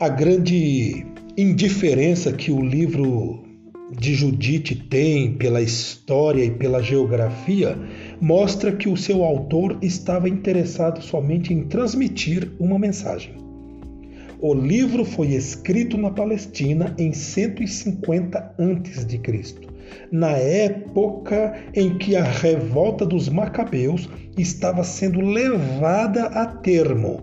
A grande indiferença que o livro de Judite tem pela história e pela geografia mostra que o seu autor estava interessado somente em transmitir uma mensagem. O livro foi escrito na Palestina em 150 a.C., na época em que a revolta dos Macabeus estava sendo levada a termo.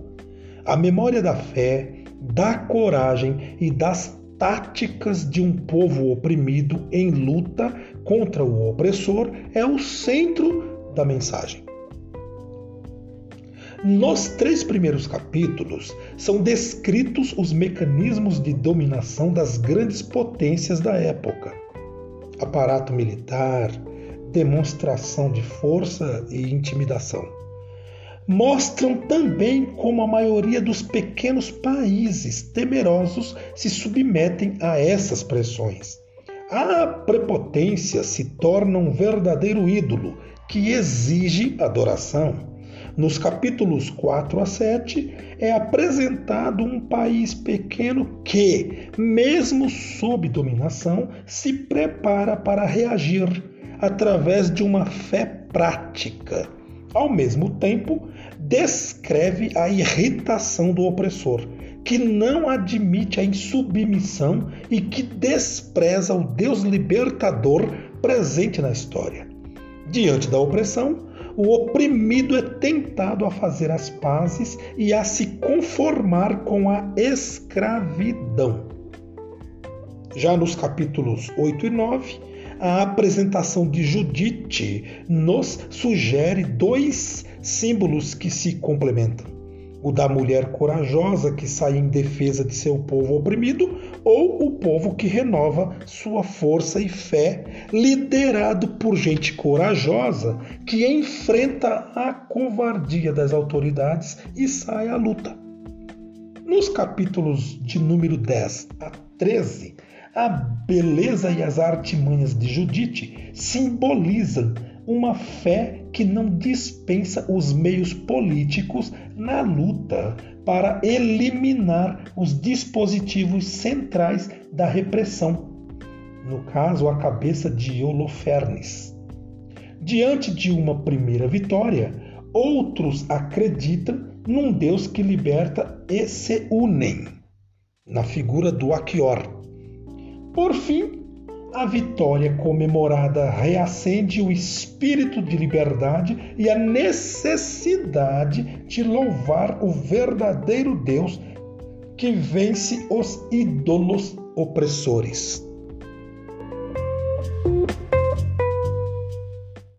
A memória da fé, da coragem e das táticas de um povo oprimido em luta contra o opressor é o centro da mensagem. Nos três primeiros capítulos são descritos os mecanismos de dominação das grandes potências da época: aparato militar, demonstração de força e intimidação. Mostram também como a maioria dos pequenos países temerosos se submetem a essas pressões. A prepotência se torna um verdadeiro ídolo que exige adoração. Nos capítulos 4 a 7, é apresentado um país pequeno que, mesmo sob dominação, se prepara para reagir através de uma fé prática. Ao mesmo tempo, descreve a irritação do opressor, que não admite a insubmissão e que despreza o Deus libertador presente na história. Diante da opressão, o oprimido é tentado a fazer as pazes e a se conformar com a escravidão. Já nos capítulos 8 e 9, a apresentação de Judite nos sugere dois símbolos que se complementam o da mulher corajosa que sai em defesa de seu povo oprimido, ou o povo que renova sua força e fé, liderado por gente corajosa que enfrenta a covardia das autoridades e sai à luta. Nos capítulos de número 10 a 13, a beleza e as artimanhas de Judite simbolizam uma fé que não dispensa os meios políticos na luta para eliminar os dispositivos centrais da repressão, no caso, a cabeça de Holofernes. Diante de uma primeira vitória, outros acreditam num Deus que liberta e se unem, na figura do Achior. Por fim, a vitória comemorada reacende o espírito de liberdade e a necessidade de louvar o verdadeiro Deus que vence os ídolos opressores.